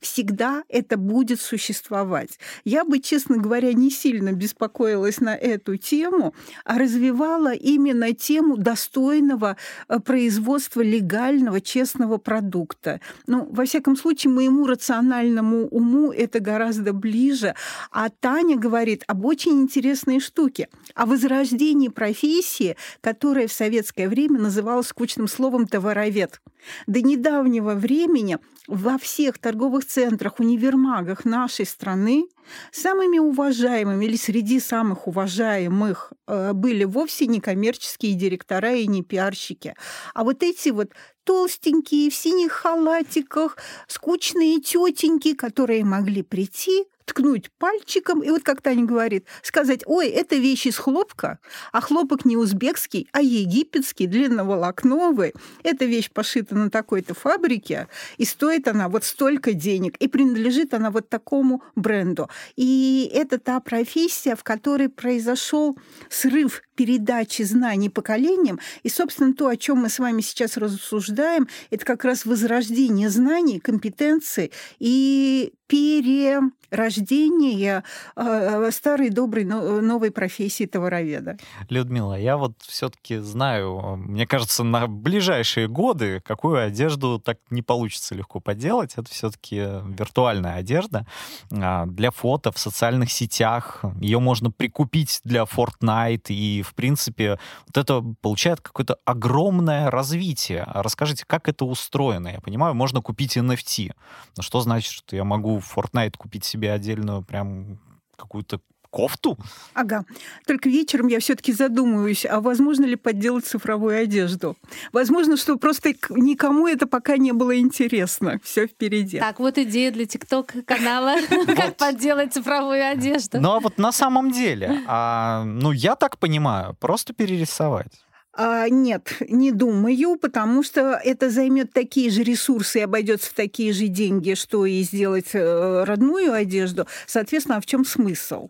всегда это будет существовать. Я бы, честно говоря, не сильно беспокоилась на эту тему, а развивала именно тему достойного э, производства легального, честного продукта. Ну, во всяком случае, моему рациональному уму это гораздо ближе. А Таня говорит об очень интересной штуке, о возрождении профессии, которая в советское время называлась скучным словом «товаровед». До недавнего времени во всех торговых центрах, универмагах нашей страны самыми уважаемыми или среди самых уважаемых э, были вовсе не коммерческие директора и не пиарщики, а вот эти вот толстенькие в синих халатиках, скучные тетеньки, которые могли прийти, ткнуть пальчиком, и вот как Таня говорит, сказать, ой, это вещь из хлопка, а хлопок не узбекский, а египетский, длинноволокновый. Эта вещь пошита на такой-то фабрике, и стоит она вот столько денег, и принадлежит она вот такому бренду. И это та профессия, в которой произошел срыв передачи знаний поколениям. И, собственно, то, о чем мы с вами сейчас рассуждаем, это как раз возрождение знаний, компетенций и перерождение э, старой доброй новой профессии товароведа. Людмила, я вот все-таки знаю, мне кажется, на ближайшие годы какую одежду так не получится легко поделать. Это все-таки виртуальная одежда а, для фото в социальных сетях. Ее можно прикупить для Fortnite, и, в принципе, вот это получает какое-то огромное развитие. Расскажите, как это устроено? Я понимаю, можно купить NFT. Но что значит, что я могу в Fortnite купить себе отдельную прям какую-то кофту? Ага. Только вечером я все-таки задумываюсь, а возможно ли подделать цифровую одежду? Возможно, что просто никому это пока не было интересно. Все впереди. Так, вот идея для ТикТок-канала, [laughs] как подделать цифровую одежду. Ну а вот на самом деле, а, ну я так понимаю, просто перерисовать. А, нет, не думаю, потому что это займет такие же ресурсы и обойдется в такие же деньги, что и сделать э, родную одежду. Соответственно, а в чем смысл?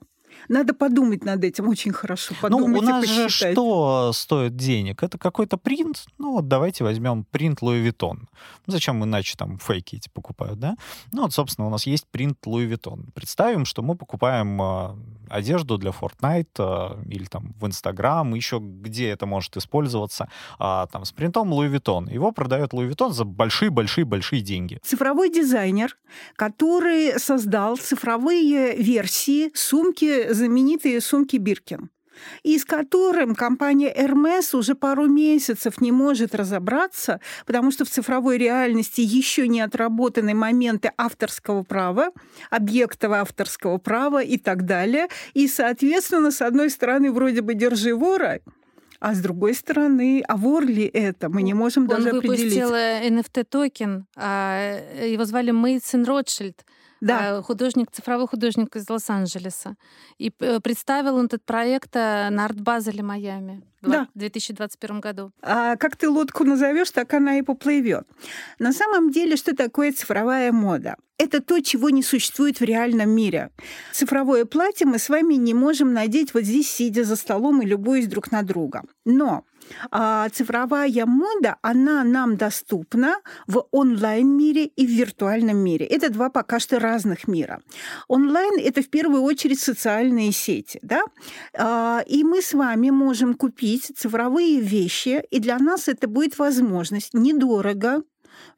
Надо подумать над этим очень хорошо. Подумать ну, у нас же что стоит денег? Это какой-то принт. Ну, вот давайте возьмем принт Louis Vuitton. Зачем иначе там фейки эти покупают, да? Ну, вот, собственно, у нас есть принт Louis Vuitton. Представим, что мы покупаем э, одежду для Fortnite э, или там в Instagram, еще где это может использоваться, э, там с принтом Louis Vuitton. Его продает Louis Vuitton за большие-большие-большие деньги. Цифровой дизайнер, который создал цифровые версии сумки знаменитые сумки Биркин и с которым компания Hermes уже пару месяцев не может разобраться, потому что в цифровой реальности еще не отработаны моменты авторского права, объектов авторского права и так далее. И, соответственно, с одной стороны, вроде бы держи вора, а с другой стороны, а вор ли это? Мы не можем Он даже определить. Он выпустил NFT-токен, а, его звали Мейтсон Ротшильд да. художник, цифровой художник из Лос-Анджелеса. И э, представил он этот проект э, на арт-базеле Майами да. в 2021 году. А как ты лодку назовешь, так она и поплывет. На самом деле, что такое цифровая мода? Это то, чего не существует в реальном мире. Цифровое платье мы с вами не можем надеть вот здесь, сидя за столом и любуясь друг на друга. Но цифровая мода, она нам доступна в онлайн-мире и в виртуальном мире. Это два пока что разных мира. Онлайн – это в первую очередь социальные сети, да? А, и мы с вами можем купить цифровые вещи, и для нас это будет возможность недорого,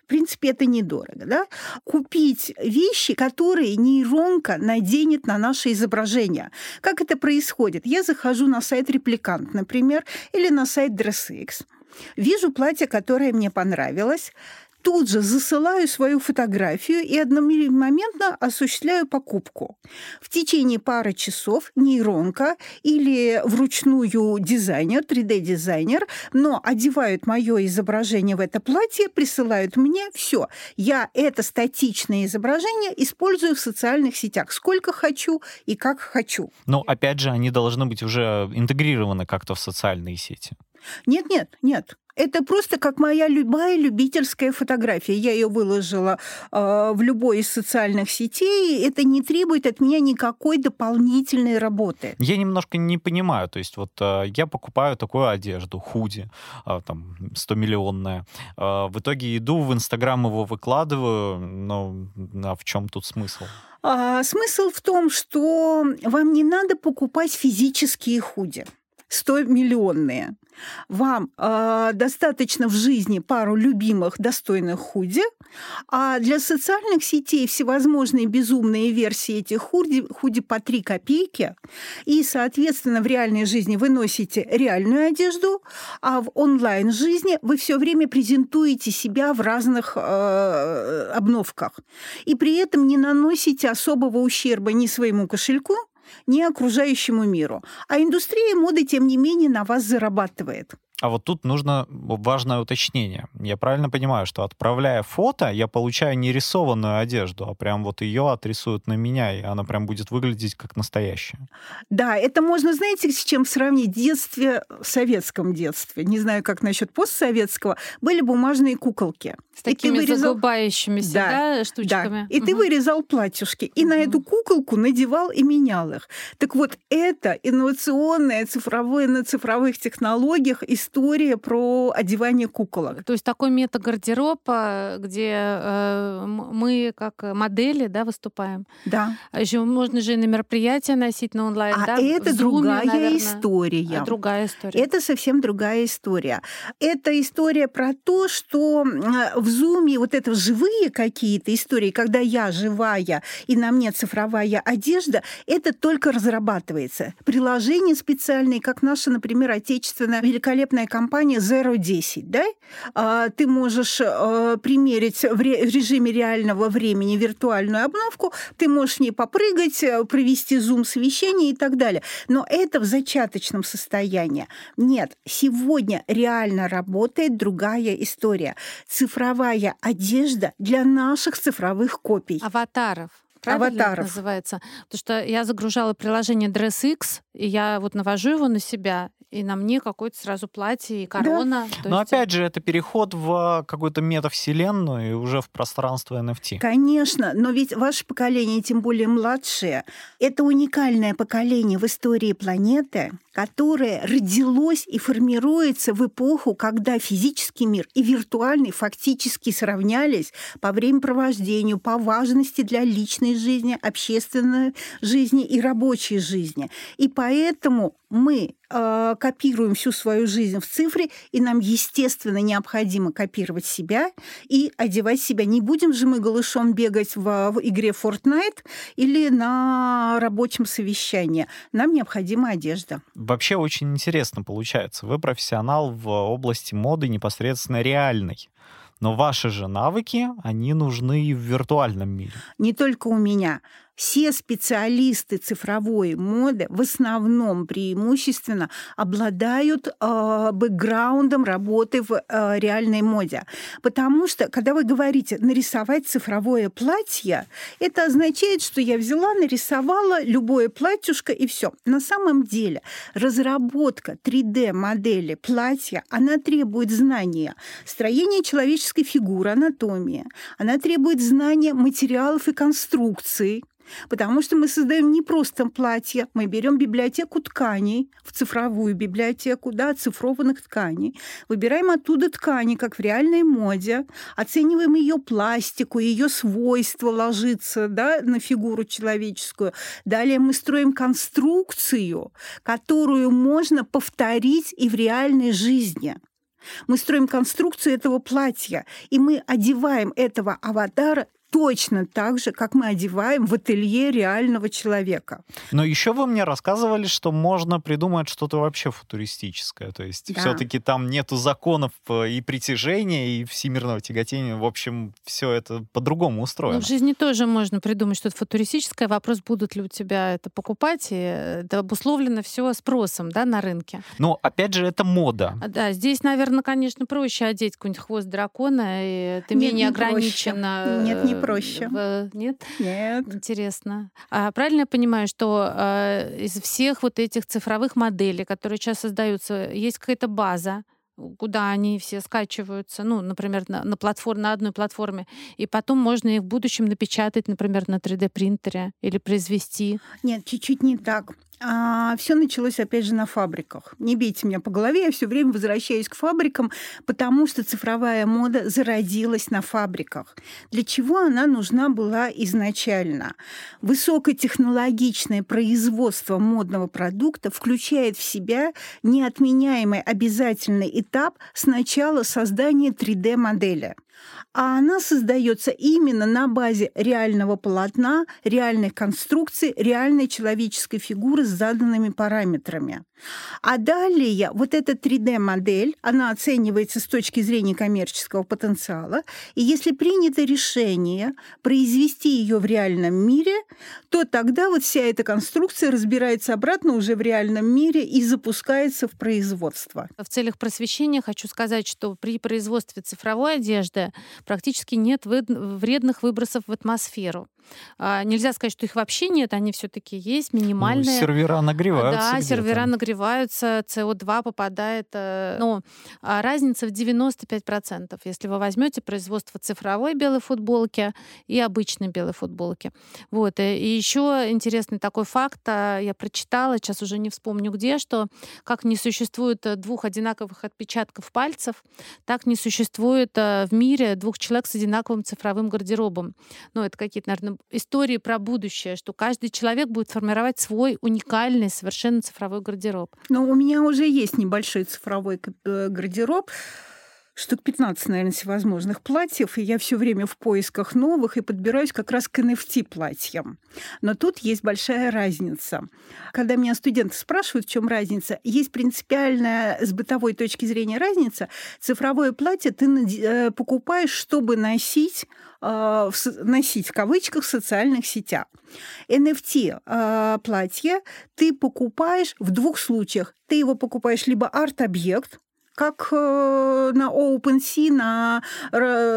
в принципе, это недорого, да? Купить вещи, которые нейронка наденет на наше изображение. Как это происходит? Я захожу на сайт Репликант, например, или на сайт DressX, вижу платье, которое мне понравилось, тут же засылаю свою фотографию и одномоментно осуществляю покупку. В течение пары часов нейронка или вручную дизайнер, 3D-дизайнер, но одевают мое изображение в это платье, присылают мне все. Я это статичное изображение использую в социальных сетях сколько хочу и как хочу. Но опять же, они должны быть уже интегрированы как-то в социальные сети. Нет, нет, нет. Это просто как моя любая любительская фотография. Я ее выложила э, в любой из социальных сетей. Это не требует от меня никакой дополнительной работы. Я немножко не понимаю. То есть вот э, я покупаю такую одежду, худи, э, там, 100-миллионная. Э, в итоге иду в Инстаграм его выкладываю. Но а в чем тут смысл? А, смысл в том, что вам не надо покупать физические худи. 100-миллионные. Вам э, достаточно в жизни пару любимых достойных худи, а для социальных сетей всевозможные безумные версии этих худи, худи по 3 копейки, и, соответственно, в реальной жизни вы носите реальную одежду, а в онлайн-жизни вы все время презентуете себя в разных э, обновках, и при этом не наносите особого ущерба ни своему кошельку, ни окружающему миру. А индустрия моды, тем не менее, на вас зарабатывает. А вот тут нужно важное уточнение. Я правильно понимаю, что отправляя фото, я получаю не рисованную одежду, а прям вот ее отрисуют на меня, и она прям будет выглядеть как настоящая. Да, это можно, знаете, с чем сравнить? В детстве, в советском детстве, не знаю, как насчет постсоветского, были бумажные куколки. С такими и ты вырезал... загубающимися да, да, штучками. Да. И угу. ты вырезал платьюшки, и угу. на эту куколку надевал и менял их. Так вот, это инновационная цифровое на цифровых технологиях история про одевание куколок. То есть такой метагардероба, где э, мы как модели да, выступаем. Да. А Еще можно же и на мероприятия носить на онлайн. А да? это Zoom, другая наверное. история. А другая история. Это совсем другая история. Это история про то, что в зуме вот это живые какие-то истории, когда я живая и на мне цифровая одежда, это только разрабатывается. Приложения специальные, как наша, например, отечественная великолепная компания Zero 10, да? А, ты можешь а, примерить в режиме реального времени виртуальную обновку, ты можешь в ней попрыгать, э, провести зум-совещание и так далее. Но это в зачаточном состоянии. Нет, сегодня реально работает другая история. Цифровая одежда для наших цифровых копий. Аватаров. Правильно аватаров. называется? Потому что я загружала приложение DressX, и я вот навожу его на себя, и на мне какое-то сразу платье и корона. Да. Но есть... опять же, это переход в какую-то метавселенную и уже в пространство NFT. Конечно, но ведь ваше поколение, тем более младшее, это уникальное поколение в истории планеты, которое родилось и формируется в эпоху, когда физический мир и виртуальный фактически сравнялись по времяпровождению, по важности для личной жизни, общественной жизни и рабочей жизни. И поэтому мы э, копируем всю свою жизнь в цифре, и нам, естественно, необходимо копировать себя и одевать себя. Не будем же мы голышом бегать в, в игре Fortnite или на рабочем совещании. Нам необходима одежда. Вообще очень интересно получается. Вы профессионал в области моды непосредственно реальной. Но ваши же навыки, они нужны и в виртуальном мире. Не только у меня все специалисты цифровой моды в основном преимущественно обладают э, бэкграундом работы в э, реальной моде. Потому что, когда вы говорите нарисовать цифровое платье, это означает, что я взяла, нарисовала любое платьюшко и все. На самом деле разработка 3D-модели платья, она требует знания строения человеческой фигуры, анатомии. Она требует знания материалов и конструкций, Потому что мы создаем не просто платье, мы берем библиотеку тканей, в цифровую библиотеку, да, оцифрованных тканей, выбираем оттуда ткани, как в реальной моде, оцениваем ее пластику, ее свойства ложиться да, на фигуру человеческую. Далее мы строим конструкцию, которую можно повторить и в реальной жизни. Мы строим конструкцию этого платья, и мы одеваем этого аватара точно так же, как мы одеваем в ателье реального человека. Но еще вы мне рассказывали, что можно придумать что-то вообще футуристическое. То есть да. все-таки там нету законов э, и притяжения, и всемирного тяготения. В общем, все это по-другому устроено. Ну, в жизни тоже можно придумать что-то футуристическое. Вопрос, будут ли у тебя это покупать. И это обусловлено все спросом да, на рынке. Но опять же, это мода. А, да, здесь, наверное, конечно, проще одеть какой-нибудь хвост дракона, и ты Нет, менее не ограничена. Нет, не проще. В... Нет? Нет. Интересно. А правильно я понимаю, что э, из всех вот этих цифровых моделей, которые сейчас создаются, есть какая-то база, куда они все скачиваются, ну, например, на, на, платформ, на одной платформе, и потом можно их в будущем напечатать, например, на 3D-принтере или произвести? Нет, чуть-чуть не так. А, все началось, опять же, на фабриках. Не бейте меня по голове, я все время возвращаюсь к фабрикам, потому что цифровая мода зародилась на фабриках. Для чего она нужна была изначально? Высокотехнологичное производство модного продукта включает в себя неотменяемый обязательный этап сначала создания 3D-модели а она создается именно на базе реального полотна, реальной конструкции, реальной человеческой фигуры с заданными параметрами. А далее вот эта 3D-модель, она оценивается с точки зрения коммерческого потенциала, и если принято решение произвести ее в реальном мире, то тогда вот вся эта конструкция разбирается обратно уже в реальном мире и запускается в производство. В целях просвещения хочу сказать, что при производстве цифровой одежды практически нет вредных выбросов в атмосферу. А, нельзя сказать, что их вообще нет, они все-таки есть, минимальные. Ну, сервера нагреваются. Да, сервера нагреваются, СО2 попадает. Э, ну, а разница в 95%, если вы возьмете производство цифровой белой футболки и обычной белой футболки. Вот. Э, и еще интересный такой факт, а, я прочитала, сейчас уже не вспомню где, что как не существует э, двух одинаковых отпечатков пальцев, так не существует в мире двух человек с одинаковым цифровым гардеробом. Ну, это какие-то, наверное, истории про будущее, что каждый человек будет формировать свой уникальный, совершенно цифровой гардероб. Но у меня уже есть небольшой цифровой э, гардероб штук 15, наверное, всевозможных платьев, и я все время в поисках новых и подбираюсь как раз к NFT платьям. Но тут есть большая разница. Когда меня студенты спрашивают, в чем разница, есть принципиальная с бытовой точки зрения разница. Цифровое платье ты э, покупаешь, чтобы носить э, носить в кавычках в социальных сетях. NFT э, платье ты покупаешь в двух случаях. Ты его покупаешь либо арт-объект, как э, на OpenSea на,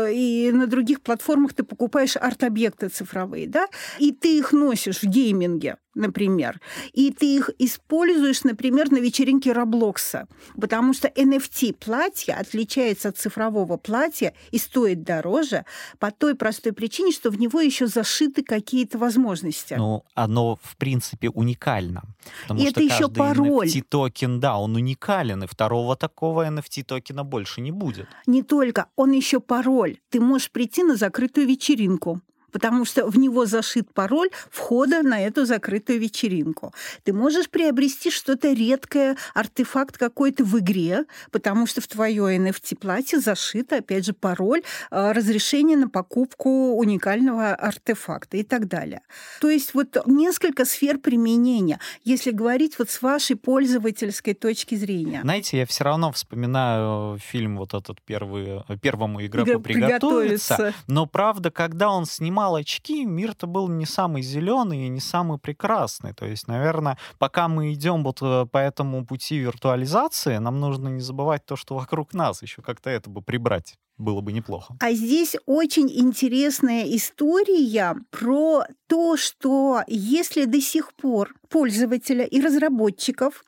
и на других платформах ты покупаешь арт-объекты цифровые, да, и ты их носишь в гейминге например, и ты их используешь, например, на вечеринке Роблокса, потому что NFT платье отличается от цифрового платья и стоит дороже по той простой причине, что в него еще зашиты какие-то возможности. Ну, оно в принципе уникально, потому и что это еще пароль. NFT токен, да, он уникален, и второго такого NFT токена больше не будет. Не только, он еще пароль. Ты можешь прийти на закрытую вечеринку потому что в него зашит пароль входа на эту закрытую вечеринку. Ты можешь приобрести что-то редкое, артефакт какой-то в игре, потому что в твое NFT-платье зашит, опять же, пароль, э, разрешение на покупку уникального артефакта и так далее. То есть вот несколько сфер применения, если говорить вот с вашей пользовательской точки зрения. Знаете, я все равно вспоминаю фильм вот этот первый, первому игроку приготовиться, приготовиться. но правда, когда он снимал снимал очки, мир-то был не самый зеленый и не самый прекрасный. То есть, наверное, пока мы идем вот э, по этому пути виртуализации, нам нужно не забывать то, что вокруг нас, еще как-то это бы прибрать было бы неплохо. А здесь очень интересная история про то, что если до сих пор пользователя и разработчиков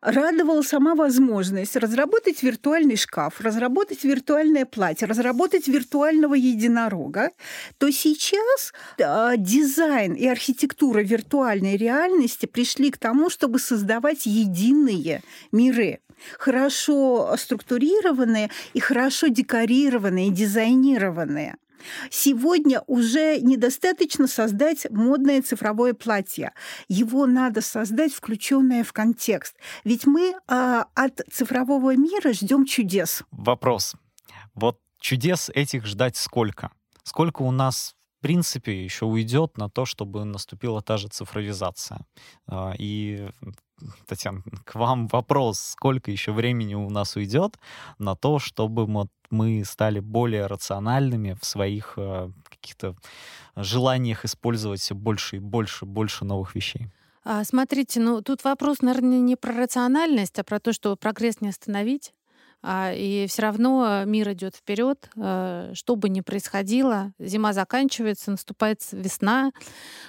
радовала сама возможность разработать виртуальный шкаф, разработать виртуальное платье, разработать виртуального единорога, то сейчас э, дизайн и архитектура виртуальной реальности пришли к тому, чтобы создавать единые миры хорошо структурированные и хорошо декорированные, дизайнированные. Сегодня уже недостаточно создать модное цифровое платье. Его надо создать, включенное в контекст. Ведь мы э, от цифрового мира ждем чудес. Вопрос. Вот чудес этих ждать сколько? Сколько у нас в принципе еще уйдет на то, чтобы наступила та же цифровизация. А, и Татьяна, к вам вопрос, сколько еще времени у нас уйдет на то, чтобы мы, стали более рациональными в своих э, каких-то желаниях использовать все больше и больше, больше новых вещей? А, смотрите, ну тут вопрос, наверное, не про рациональность, а про то, что прогресс не остановить. А, и все равно мир идет вперед, э, что бы ни происходило, зима заканчивается, наступает весна.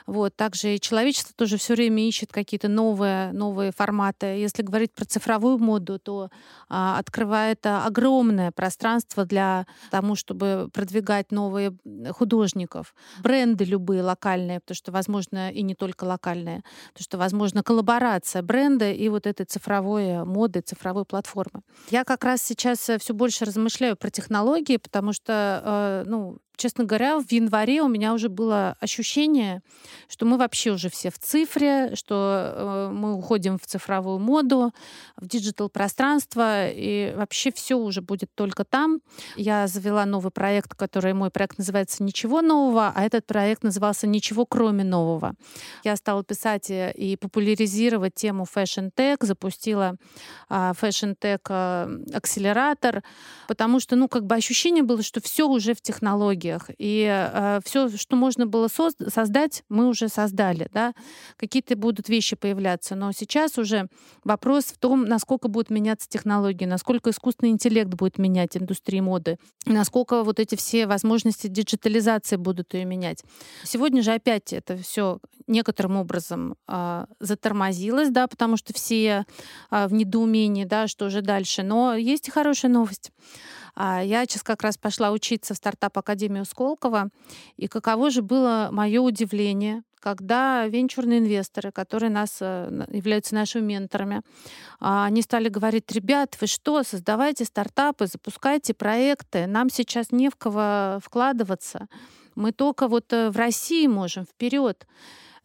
Вот. Также и человечество тоже все время ищет какие-то новые, новые форматы. Если говорить про цифровую моду, то а, открывает огромное пространство для тому, чтобы продвигать новые художников, бренды любые локальные, потому что, возможно, и не только локальные, потому что, возможно, коллаборация бренда и вот этой цифровой моды, цифровой платформы. Я как раз сейчас э, все больше размышляю про технологии, потому что, э, ну, честно говоря, в январе у меня уже было ощущение, что мы вообще уже все в цифре, что э, мы уходим в цифровую моду, в digital пространство, и вообще все уже будет только там. Я завела новый проект, который мой проект называется «Ничего нового», а этот проект назывался «Ничего кроме нового». Я стала писать и популяризировать тему Tech, запустила а, э, акселератор, потому что, ну, как бы ощущение было, что все уже в технологии технологиях. И э, все, что можно было соз- создать, мы уже создали. Да? Какие-то будут вещи появляться. Но сейчас уже вопрос в том, насколько будут меняться технологии, насколько искусственный интеллект будет менять индустрию моды, насколько вот эти все возможности диджитализации будут ее менять. Сегодня же опять это все некоторым образом э, затормозилось, да, потому что все э, в недоумении, да, что же дальше. Но есть и хорошая новость. А я сейчас как раз пошла учиться в стартап-академию Сколково, и каково же было мое удивление, когда венчурные инвесторы, которые нас э, являются нашими менторами, а, они стали говорить, ребят, вы что, создавайте стартапы, запускайте проекты, нам сейчас не в кого вкладываться, мы только вот э, в России можем вперед.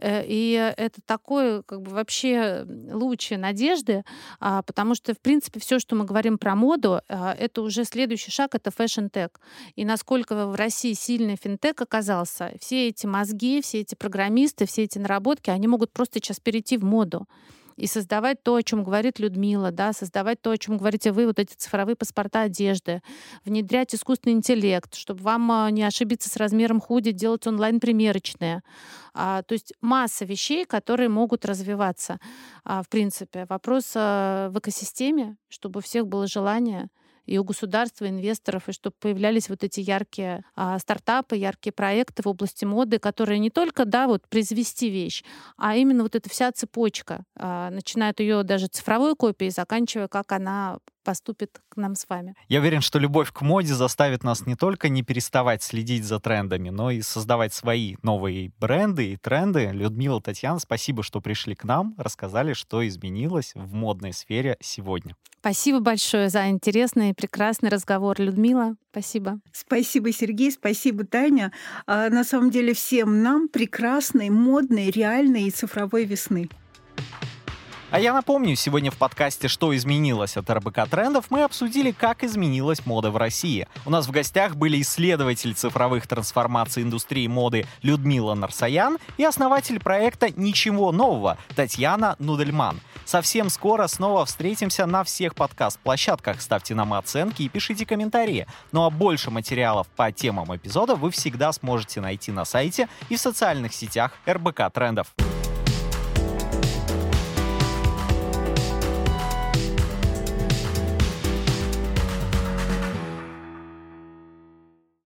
Э, и это такой как бы вообще луч надежды, а, потому что, в принципе, все, что мы говорим про моду, а, это уже следующий шаг, это fashion tech. И насколько в России сильный финтек оказался, все эти мозги, все эти программисты, все эти наработки, они могут просто сейчас перейти в моду и создавать то, о чем говорит Людмила, да, создавать то, о чем говорите вы, вот эти цифровые паспорта одежды, внедрять искусственный интеллект, чтобы вам а, не ошибиться с размером худи, делать онлайн-примерочные. А, то есть масса вещей, которые могут развиваться. А, в принципе, вопрос а, в экосистеме, чтобы у всех было желание и у государства, инвесторов, и чтобы появлялись вот эти яркие а, стартапы, яркие проекты в области моды, которые не только, да, вот произвести вещь, а именно вот эта вся цепочка, а, начиная от ее даже цифровой копии, заканчивая, как она поступит к нам с вами. Я уверен, что любовь к моде заставит нас не только не переставать следить за трендами, но и создавать свои новые бренды и тренды. Людмила, Татьяна, спасибо, что пришли к нам, рассказали, что изменилось в модной сфере сегодня. Спасибо большое за интересный и прекрасный разговор, Людмила. Спасибо. Спасибо, Сергей, спасибо, Таня. А, на самом деле всем нам прекрасной, модной, реальной и цифровой весны. А я напомню, сегодня в подкасте «Что изменилось» от РБК Трендов мы обсудили, как изменилась мода в России. У нас в гостях были исследователь цифровых трансформаций индустрии моды Людмила Нарсаян и основатель проекта «Ничего нового» Татьяна Нудельман. Совсем скоро снова встретимся на всех подкаст-площадках. Ставьте нам оценки и пишите комментарии. Ну а больше материалов по темам эпизода вы всегда сможете найти на сайте и в социальных сетях РБК Трендов.